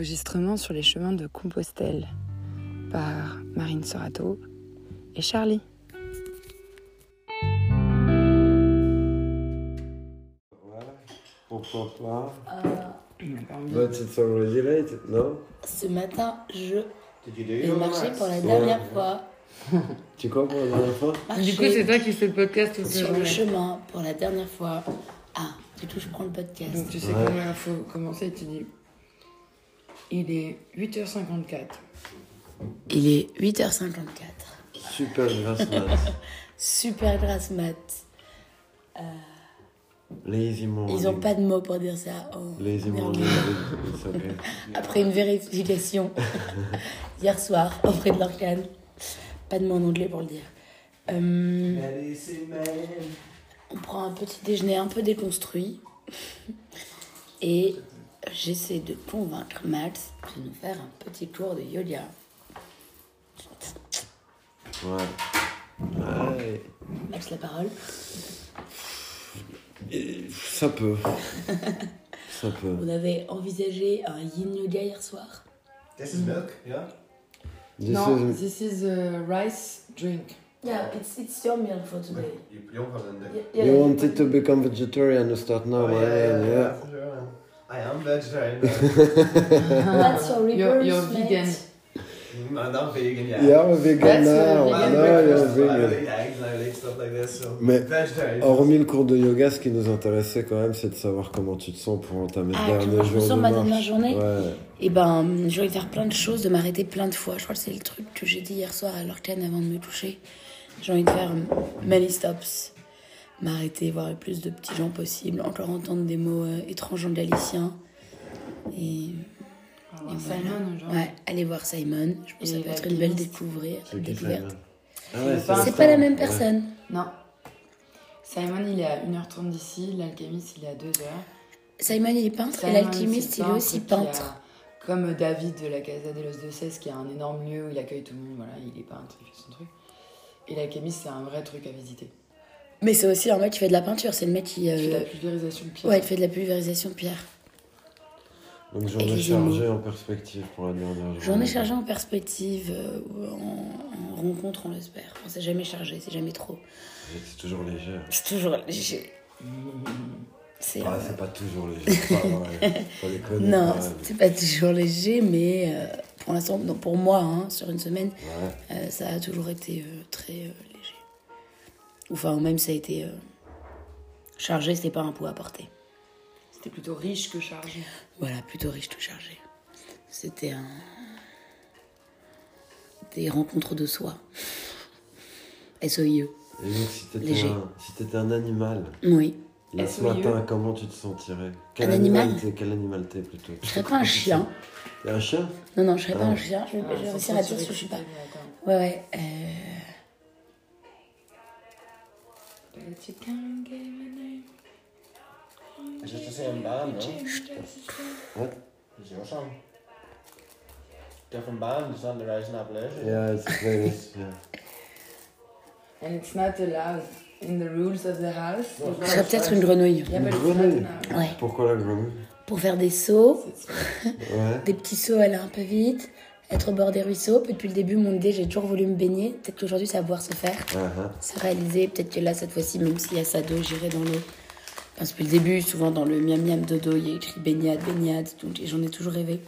enregistrement sur les chemins de Compostelle par Marine Sorato et Charlie. Pourquoi pas? Envie. But it's already late, no Ce matin, je marcher maths? pour la dernière fois. Tu crois pour la dernière fois? Du coup, c'est toi qui fais le podcast toute la sur le chemin pour la dernière fois. Ah, du coup, je prends le podcast. Donc tu sais Ouais. comment il faut commencer, tu dis. Il est 8h54. Il est 8h54. Super grasse mat. Super grasse mat. Lazy morning. Ils ont pas de mots pour dire ça. Oh, Lazy morning, okay. Après une vérification hier soir auprès de l'organe. Pas de mots en anglais pour le dire. Euh, on prend un petit déjeuner un peu déconstruit. Et j'essaie de convaincre Max de nous faire un petit cours de yoga. Ouais. Ouais. Max, la parole. Et ça peut. ça peut. On avait envisagé un yin yoga hier soir. This is milk, yeah? This non, is- this is a rice drink. Yeah, it's, it's your meal for today. You, you You wanted to become vegetarian to start now, Oh, yeah, yeah. I am vegetarian. What's your You're, reverse, you're vegan. Mm, I'm not vegan yet. Yeah, I'm a vegan That's now. vegan I No, like you're breakfast, I don't vegan. eat eggs and I don't eat stuff like this, so Mais vegetarian. Hormis le cours de yoga, ce qui nous intéressait quand même, c'est de savoir comment tu te sens pour entamer Ah, le comment dernier je me jour sens de ma marche. dernière journée Ouais. Et ben, j'ai envie de faire plein de choses, de m'arrêter plein de fois. Je crois que c'est le truc que j'ai dit hier soir à l'orcane avant de me toucher. J'ai envie de faire many stops. M'arrêter, voir le plus de petits gens possible. Encore entendre des mots euh, étranges en galicien. Et, et voir voilà. Simon aujourd'hui. Ouais, aller voir Simon. Je pense que ça peut être une belle découvrir, découverte. Simon Ah C'est ouais, pas- ça. C'est pas la même Ouais. personne. Non. Simon, il est à 1h30 d'ici. L'alchimiste, il est à 2h. Simon, il est peintre et l'alchimiste, il est aussi a- peintre. Comme David de la Casa de los Dioses, qui a un énorme lieu où il accueille tout le monde. Voilà, il est peintre, il fait son truc. Et l'alchimiste, c'est un vrai truc à visiter. Mais c'est aussi un mec qui fait de la peinture. C'est le mec qui. Il fait de euh, la pulvérisation de pierre. Ouais, il fait de la pulvérisation de pierre. Donc j'en ai chargé en perspective pour la dernière journée. J'en ai chargé en perspective, euh, ou en, en rencontre, on l'espère. Enfin, c'est jamais chargé, c'est jamais trop. C'est toujours léger. C'est toujours léger. C'est. Ah, euh, pas toujours léger. c'est pas. Faut déconner, non, c'est pas toujours léger, mais euh, pour l'instant, pour moi, hein, sur une semaine, Ouais. euh, ça a toujours été euh, très euh, léger. Enfin, même ça a été euh, chargé, c'était pas un poids à porter. C'était plutôt riche que chargé. Voilà, plutôt riche tout chargé. C'était un. Des rencontres de soi. SOIE. Et donc, si t'étais Léger. un, si t'étais un animal, Oui. là ce SOIE. matin, comment tu te sentirais? Quel Un animal t'es Quel animal t'es plutôt? Je serais pas un chien. T'es un chien? Non, non, je serais pas Ah. un chien. Je vais, vais réussir à dire ce que je suis pas. Ouais, ouais. Euh... But you can't give a name. Is it the same band, no? What? It's your song. Different band, it's not the Rising Appalachian. Yeah, it's famous. Yeah. And it's not allowed in the rules of the house. Je serais peut-être une grenouille. Not Grenouille. Ouais. Pourquoi la grenouille? Pour faire des sauts, Ouais. des petits sauts, aller un peu vite, être au bord des ruisseaux. Puis depuis le début, mon idée, j'ai toujours voulu me baigner. Peut-être qu'aujourd'hui, ça va pouvoir se faire. Ah, ah. se réaliser. Peut-être que là, cette fois-ci, même s'il y a ça d'eau, j'irai dans l'eau. Parce que depuis le début, souvent dans le miam miam dodo, il y a écrit baignade, baignade, donc et j'en ai toujours rêvé.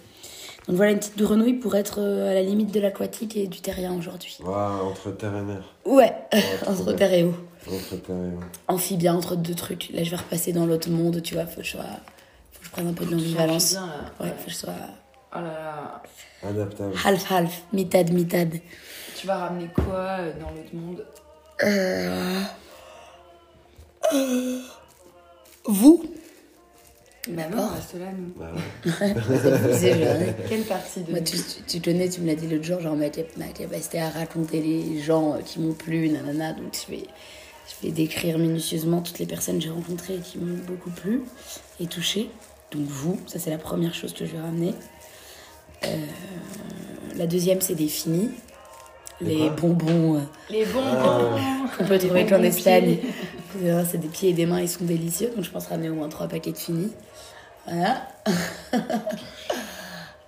Donc voilà une petite grenouille pour être euh, à la limite de l'aquatique et du terrien aujourd'hui. Waouh, entre terre et mer. Ouais, entre bien. terre et eau. Entre terre et mer. Amphibien entre deux trucs. Là, je vais repasser dans l'autre monde, tu vois. Faut que je sois. Faut que je prenne un peu de l'ambivalence. Là. Ouais, faut que je sois Oh là là. Adaptable. half-half, mitad, mitad. Tu vas ramener quoi euh, dans l'autre monde? Euh... euh, Vous Bah non, on reste là, nous. Bah ouais. Sais, je- Quelle partie de Moi, nous tu, tu, tu connais, tu me l'as dit l'autre jour, genre ma, cap- ma capacité à raconter les gens euh, qui m'ont plu, nanana. Donc je vais, je vais décrire minutieusement toutes les personnes que j'ai rencontrées et qui m'ont beaucoup plu et touché. Donc vous, ça c'est la première chose que je vais ramener. Euh, la deuxième, c'est des finis. Les bonbons euh, Les bons qu'on peut trouver bonbons qu'en Espagne. Euh, C'est des pieds et des mains, ils sont délicieux. Donc je pense ramener au moins trois paquets de finis. Voilà.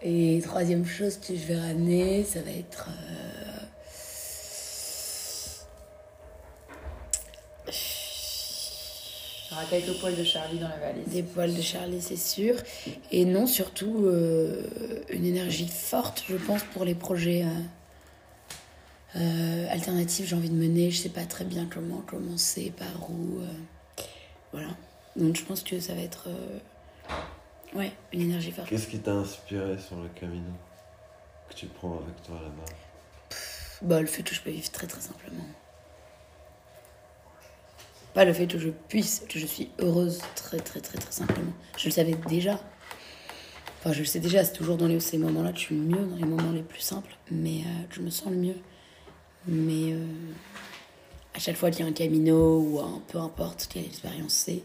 Et troisième chose que je vais ramener, ça va être. Il y aura quelques poils de Charlie dans la valise. Des poils de Charlie, c'est sûr. Et non, surtout euh, une énergie forte, je pense, pour les projets euh, euh, alternatifs j'ai envie de mener. Je sais pas très bien comment commencer, par où. euh, voilà. Donc je pense que ça va être. euh, ouais, une énergie forte. Qu'est-ce qui t'a inspiré sur le Camino que tu prends avec toi là-bas? Bah, le fait que je peux vivre très très simplement. Pas le fait que je puisse, que je suis heureuse très très très très simplement. Je le savais déjà. Enfin, je le sais déjà, c'est toujours dans les, ces moments-là que je suis mieux, dans les moments les plus simples, mais euh, je me sens le mieux. Mais euh, à chaque fois qu'il y a un camino ou un peu importe quelle expérience c'est,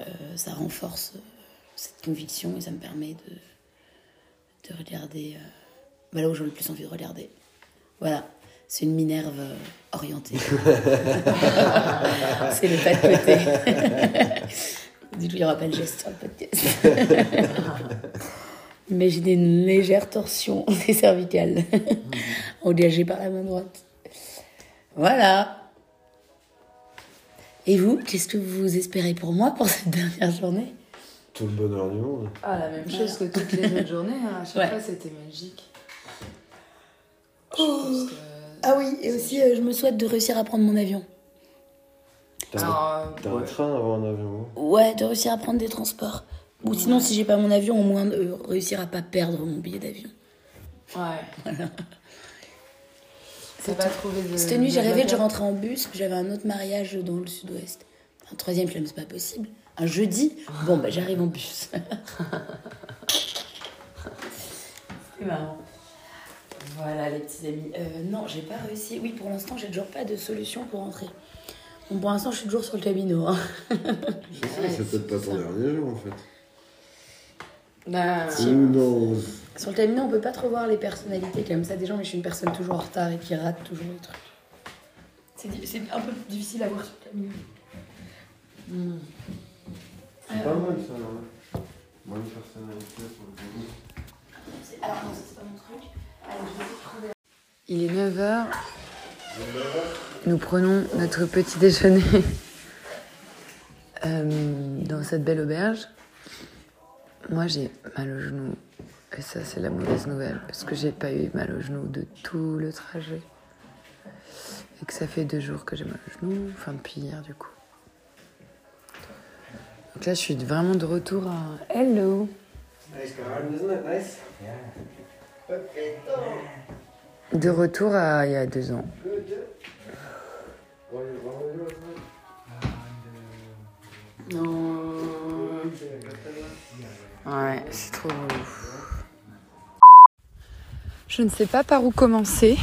euh, ça renforce euh, cette conviction et ça me permet de, de regarder bah, là où j'ai le plus envie de regarder. Voilà, c'est une Minerve euh, orientée. c'est le pas de côté. du coup, il n'y aura pas de geste sur le podcast. Imaginez une légère torsion des cervicales, engagée par la main droite. Voilà. Et vous, qu'est-ce que vous espérez pour moi pour cette dernière journée? Tout le bonheur du monde. Ah, la même chose que toutes les autres journées. hein. À chaque Ouais. fois, c'était magique. Je Oh. pense que- Ah oui, et aussi, euh, je me souhaite de réussir à prendre mon avion. T'as Alors, euh, t'as un ouais. train avant un avion Ouais, de réussir à prendre des transports. Ou sinon, si j'ai pas mon avion, au moins de réussir à pas perdre mon billet d'avion. Ouais. T'as pas trouvé de. Cette nuit, j'ai rêvé que je rentrais en bus, que j'avais un autre mariage dans le sud-ouest. Un troisième, je me c'est pas possible. Un jeudi, bon, bah j'arrive en bus. C'est marrant. Voilà, les petits amis. Euh, non, j'ai pas réussi. Oui, pour l'instant, j'ai toujours pas de solution pour rentrer. Bon, pour l'instant, je suis toujours sur le camino. hein. Je sais, c'est peut-être pas ton dernier jour en fait. Bah, non. Sur le camino, on peut pas trop voir les personnalités comme ça des gens, mais je suis une personne toujours en retard et qui rate toujours les trucs. C'est un peu difficile à voir sur le camino. hmm. C'est pas mal ça, ouais. Bonne personnalité pour le. C'est- Alors, non, c'est pas mon truc. Il est 9h. Nous prenons notre petit déjeuner euh, dans cette belle auberge. Moi, j'ai mal au genou. Et ça, c'est la mauvaise nouvelle. Parce que j'ai pas eu mal au genou de tout le trajet. Et que ça fait deux jours que j'ai mal au genou. Enfin, depuis hier, du coup. Donc là, je suis vraiment de retour à Hello. Nice garden, isn't it? Nice. De retour à il y a deux ans. Ouais, c'est trop. Je ne sais pas par où commencer.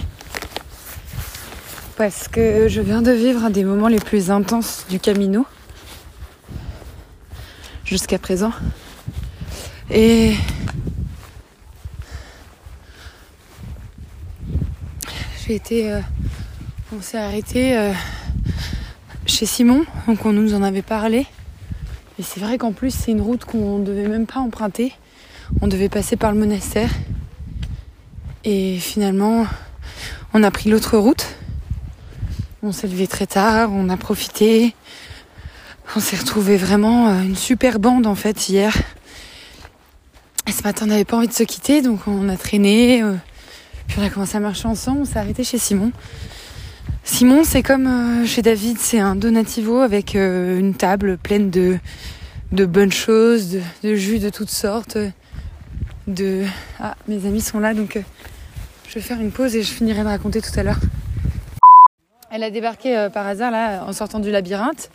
Parce que je viens de vivre un des moments les plus intenses du Camino. Jusqu'à présent. Et. Euh, on s'est arrêté euh, chez Simon, donc on nous en avait parlé. Et c'est vrai qu'en plus, c'est une route qu'on ne devait même pas emprunter. On devait passer par le monastère. Et finalement, on a pris l'autre route. On s'est levé très tard, on a profité. On s'est retrouvé vraiment euh, une super bande en fait hier. Et ce matin, on n'avait pas envie de se quitter, donc on a traîné. On a commencé à marcher ensemble, on s'est arrêté chez Simon. Simon, c'est comme euh, chez David, c'est un donativo avec euh, une table pleine de, de bonnes choses, de, de jus de toutes sortes. De... Ah, mes amis sont là, donc euh, je vais faire une pause et je finirai de raconter tout à l'heure. Elle a débarqué par hasard là, en sortant du labyrinthe.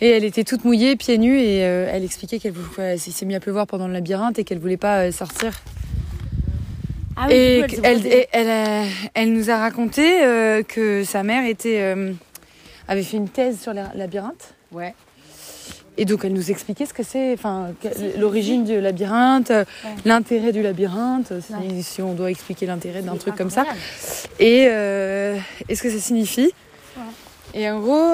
Et elle était toute mouillée, pieds nus, et elle expliquait qu'elle s'est mis à pleuvoir pendant le labyrinthe et qu'elle voulait pas sortir Ah et elle, elle, elle, a- elle nous a raconté euh, que sa mère était, euh, avait fait une thèse sur les labyrinthes. Ouais. Et donc elle nous expliquait ce que c'est, enfin l'origine du labyrinthe, euh, l'intérêt du labyrinthe, si, si on doit expliquer l'intérêt d'un truc comme ça, et, euh, et ce que ça signifie. Et en gros,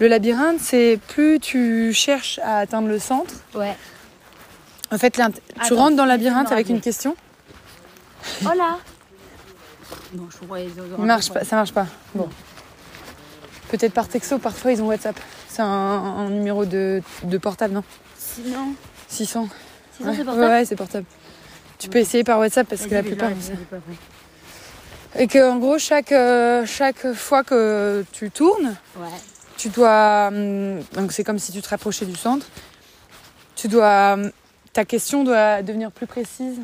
le labyrinthe, c'est plus tu cherches à atteindre le centre, Ouais. En fait, tu Attends, rentres dans le labyrinthe avec une question. Hola je crois Il marche pas, ça marche pas. Bon. Peut-être par texto, parfois ils ont WhatsApp. C'est un, un numéro de, de portable, non? Sinon, 600. sinon ouais. c'est portable Ouais, ouais, c'est portable. Tu peux essayer par WhatsApp parce que la plupart. Et que en gros, chaque, euh, chaque fois que tu tournes, Ouais. tu dois. hum, Donc c'est comme si tu te rapprochais du centre. Tu dois. hum, Ta question doit devenir plus précise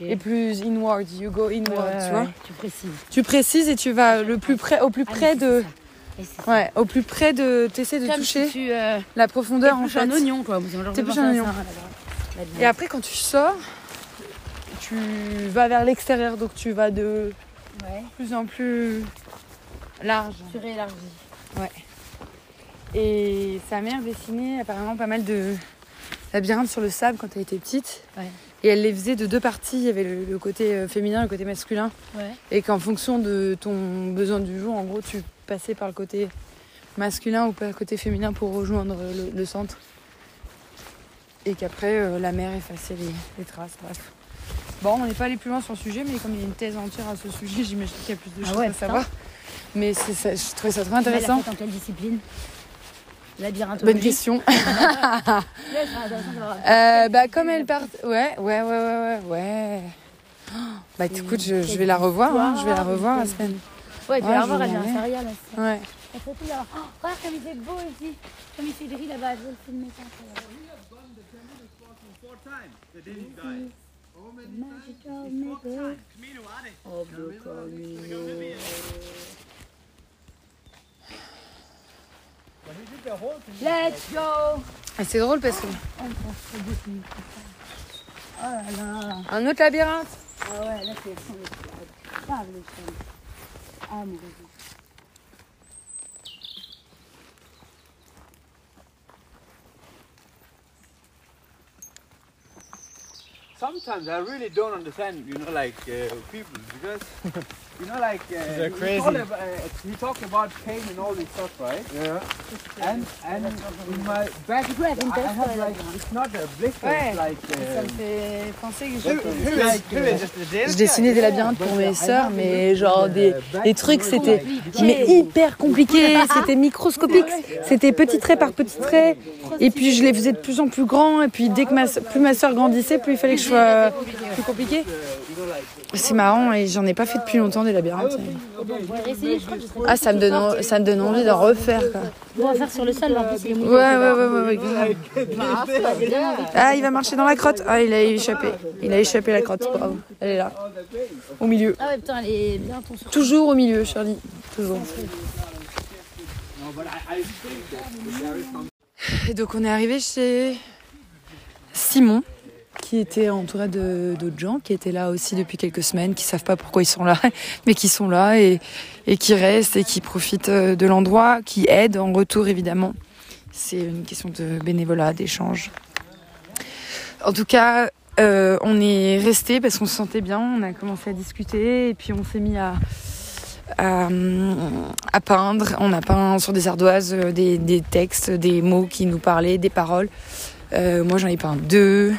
Et plus inward. You go inward, Ouais, tu ouais, vois. ouais, Tu précises. Tu précises et tu vas le plus près, au plus Ah, près de. Ouais, au plus près de. T'essaies de Comme toucher si tu euh, la profondeur en fait. un oignon, quoi. T'épluches pensé un oignon. ça. Et après, quand tu sors, tu vas vers l'extérieur, donc tu vas de Ouais. plus en plus large. Tu réélargis. Et sa mère dessinait apparemment pas mal de labyrinthes sur le sable quand elle était petite. Ouais. Et elle les faisait de deux parties. Il y avait le, le côté euh, féminin, le côté masculin. Ouais. Et qu'en fonction de ton besoin du jour, en gros, tu passais par le côté masculin ou par le côté féminin pour rejoindre le, le centre. Et qu'après, euh, la mère effaçait les, les traces. Bref. Bon, on n'est pas allé plus loin sur le sujet, mais comme il y a une thèse entière à ce sujet, j'imagine qu'il y a plus de Ah choses ouais, à putain. savoir. Mais ça, je trouvais ça très Elle a intéressant. fait dans quelle discipline? Bonne question. Euh, bah comme elle part, ouais, ouais, ouais, ouais, ouais, ouais. Oh, Bah écoute, je, je vais la revoir, hein, je vais la revoir la semaine. Ouais, tu vas je voir, vais elle vient à là. Ouais. Elle fait tout là. Oh, regarde comme il fait beau ici. Comme il fait gris là-bas. Je vais le filmer ça. Magical nigga. Oh, le Camino. Let's go Et c'est drôle parce que Oh là là un autre labyrinthe. Ah ouais, là c'est Ah. Ah, mon Dieu. Sometimes I really don't understand, you know, like uh, people because you know, like uh, They're he crazy. talked about, uh, he talked about pain and all this stuff, right? Yeah. And and in my back, I, have like it's not a blister, Ouais. it's like Ça me uh, fait penser que je... Je dessinais des labyrinthes pour mes sœurs, mais genre des, des trucs, c'était mais hyper compliqué, c'était microscopique, c'était petit trait par petit trait. Et puis je les faisais de plus en plus grands, et puis dès que ma, sœur- plus ma soeur grandissait, plus il fallait que je sois plus compliqué. C'est marrant, et j'en ai pas fait depuis longtemps des labyrinthes. Ah, ça me donne, ça me donne envie d'en refaire. Quoi. On va faire sur le sol, en plus, Ouais, ouais, ouais, ouais, ouais. Ah, il va marcher dans la crotte. Ah, il a échappé. Il a échappé la crotte. Bravo. Elle est là. Au milieu. Ah ouais, putain, elle est bien ton Toujours au milieu, Charlie. Toujours. Et donc, on est arrivé chez Simon, qui était entouré de- d'autres gens, qui étaient là aussi depuis quelques semaines, qui savent pas pourquoi ils sont là, mais qui sont là et, et qui restent et qui profitent euh, de l'endroit, qui aident en retour, évidemment. C'est une question de bénévolat, d'échange. En tout cas, euh, on est resté parce qu'on se sentait bien, on a commencé à discuter et puis on s'est mis à, à, peindre. On a peint sur des ardoises euh, des, des textes, des mots qui nous parlaient, des paroles. Moi j'en ai peint deux.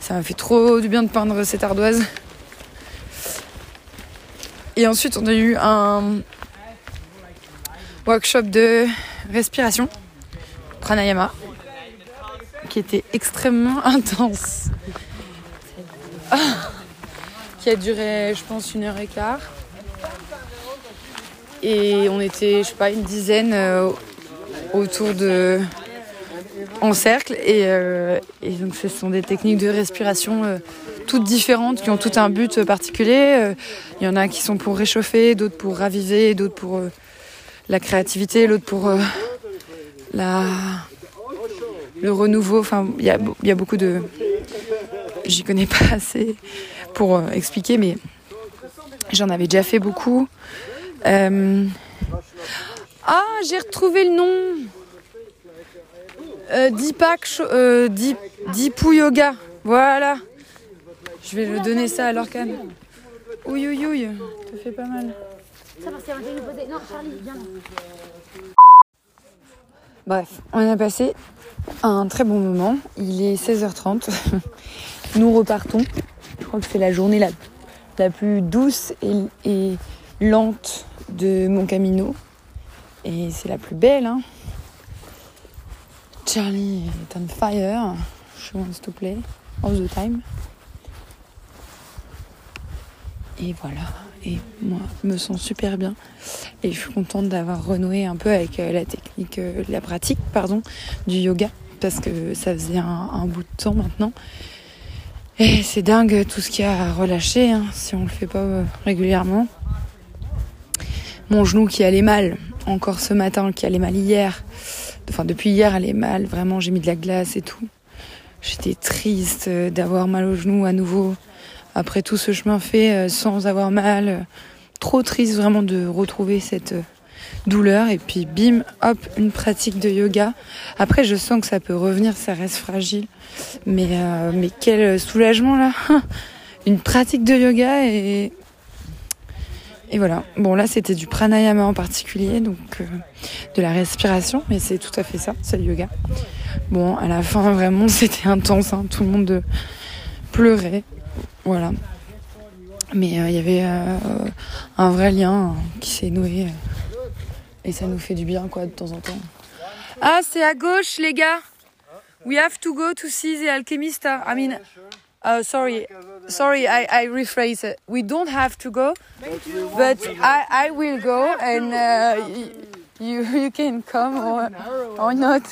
Ça m'a fait trop du bien de peindre cette ardoise. Et ensuite on a eu un workshop de respiration, pranayama, qui était extrêmement intense. qui a duré, je pense, une heure et quart. Et on était, je sais pas, une dizaine euh, autour de. En cercle. Et, euh, et donc, ce sont des techniques de respiration euh, toutes différentes qui ont tout un but particulier. Euh, Il y en a qui sont pour réchauffer, d'autres pour raviver, d'autres pour la créativité, l'autre pour la, le renouveau. Enfin, il y a, beaucoup de. J'y connais pas assez pour expliquer, mais j'en avais déjà fait beaucoup. Ah, j'ai retrouvé le nom. Euh, Deepak, euh, Deep, Deepu Yoga. Voilà. Je vais le donner ça à Lorcan. Ouïe, ouïe, ouïe. Ça fait pas mal. Ça, parce qu'il y a un nous poser. Non, Charlie, viens là. Bref, on a passé un très bon moment. Il est 16h30. Nous repartons. Je crois que c'est la journée la, la plus douce et, et lente de mon camino. Et c'est la plus belle. Hein. Charlie est on fire. She wants to play all the time. Et voilà. Et moi, je me sens super bien. Et je suis contente d'avoir renoué un peu avec euh, la technique, euh, la pratique, pardon, du yoga. Parce que ça faisait un, bout de temps maintenant. Et c'est dingue tout ce qu'il y a à relâcher hein, si on le fait pas euh, régulièrement. Mon genou qui allait mal, encore ce matin, qui allait mal hier. Enfin, depuis hier, allait mal. Vraiment, j'ai mis de la glace et tout. J'étais triste euh, d'avoir mal au genou à nouveau. Après tout ce chemin fait euh, sans avoir mal. Trop triste vraiment de retrouver cette euh, douleur. Et puis bim, hop, une pratique de yoga. Après, je sens que ça peut revenir, ça reste fragile. Mais, euh, mais quel soulagement là. Une pratique de yoga et... Et voilà. Bon là, c'était du pranayama en particulier, donc euh, de la respiration. Mais c'est tout à fait ça, c'est le yoga. Bon, à la fin, vraiment, c'était intense. hein. Tout le monde euh, pleurait. Voilà. Mais euh, il y avait un vrai lien hein, qui s'est noué. et ça nous fait du bien, quoi, de temps en temps. Ah, c'est à gauche, les gars. We have to go to see the alchemist. I mean, uh, sorry, sorry, I, I rephrase it. We don't have to go, but I, I will go, and uh, you you can come or or not.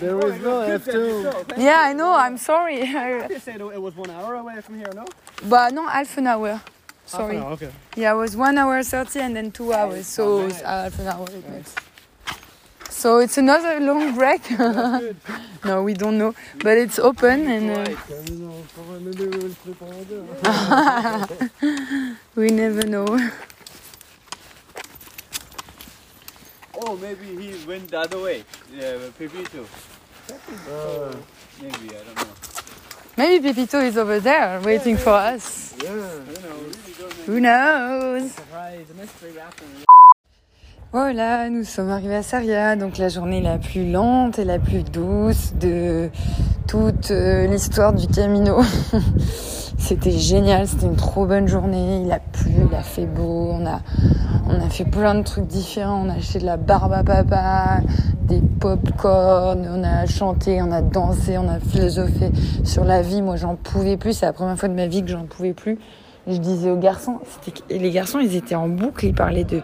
There is no have to. Yeah, I know. I'm sorry. You said it was one hour away from here, no? but no, half an hour. Sorry. Half an hour, okay. Yeah, it was one hour thirty and then two hours, so half an hour. it makes. So it's another long break. no, we don't know, but it's open and uh, we never know. Oh, maybe he went the other way. Yeah, Pepito. Maybe, I don't know. Maybe Pepito is over there waiting for us. Yeah. Who knows? Surprise, mystery wrapped in Voilà, nous sommes arrivés à Saria, donc la journée la plus lente et la plus douce de toute euh, l'histoire du Camino. c'était génial, c'était une trop bonne journée. Il a plu, il a fait beau, on a, on a fait plein de trucs différents. On a acheté de la barbe à papa, des pop-corn, on a chanté, on a dansé, on a philosophé sur la vie. Moi, j'en pouvais plus. C'est la première fois de ma vie que j'en pouvais plus. Je disais aux garçons, les garçons, ils étaient en boucle, ils parlaient de,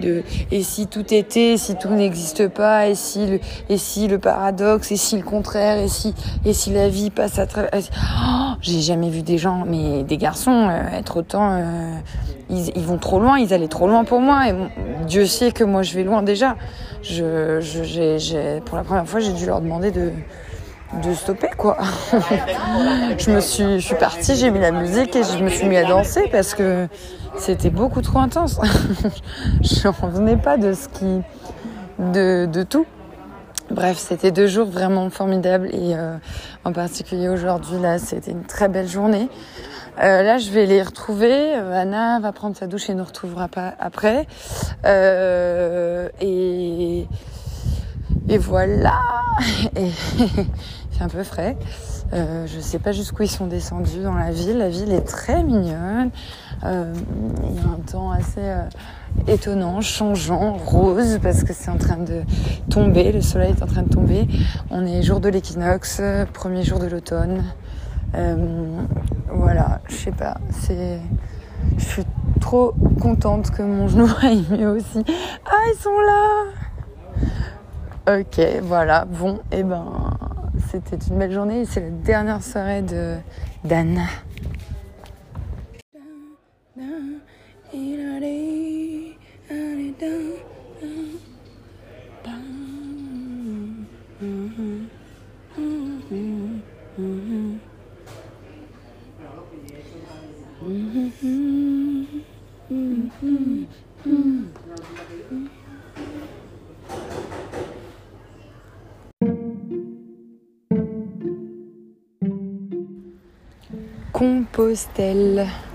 de, et si tout était, si tout n'existe pas, et si le, et si le paradoxe, et si le contraire, et si, et si la vie passe à travers, Oh, j'ai jamais vu des gens, mais des garçons, euh, être autant, euh, ils, ils vont trop loin, ils allaient trop loin pour moi, et mon- Dieu sait que moi je vais loin déjà. Je, je, j'ai, j'ai, pour la première fois, j'ai dû leur demander de, de stopper quoi. je me suis, je suis partie, j'ai mis la musique et je me suis mis à danser parce que c'était beaucoup trop intense. je n'en revenais pas de ce qui, de, de tout. Bref, c'était deux jours vraiment formidables et euh, en particulier aujourd'hui là, c'était une très belle journée. Euh, là, je vais les retrouver. Euh, Anna va prendre sa douche et nous retrouvera pas après. Euh, et et voilà. fait un peu frais. Euh, je sais pas jusqu'où ils sont descendus dans la ville. La ville est très mignonne. Euh, il y a un temps assez euh, étonnant, changeant, rose, parce que c'est en train de tomber. Le soleil est en train de tomber. On est jour de l'équinoxe, premier jour de l'automne. Euh, voilà, je sais pas. C'est, je suis trop contente que mon genou aille mieux aussi. Ah, ils sont là. Ok, voilà, bon, et ben, c'était une belle journée. C'est la dernière soirée de d'Anna. Compostelle.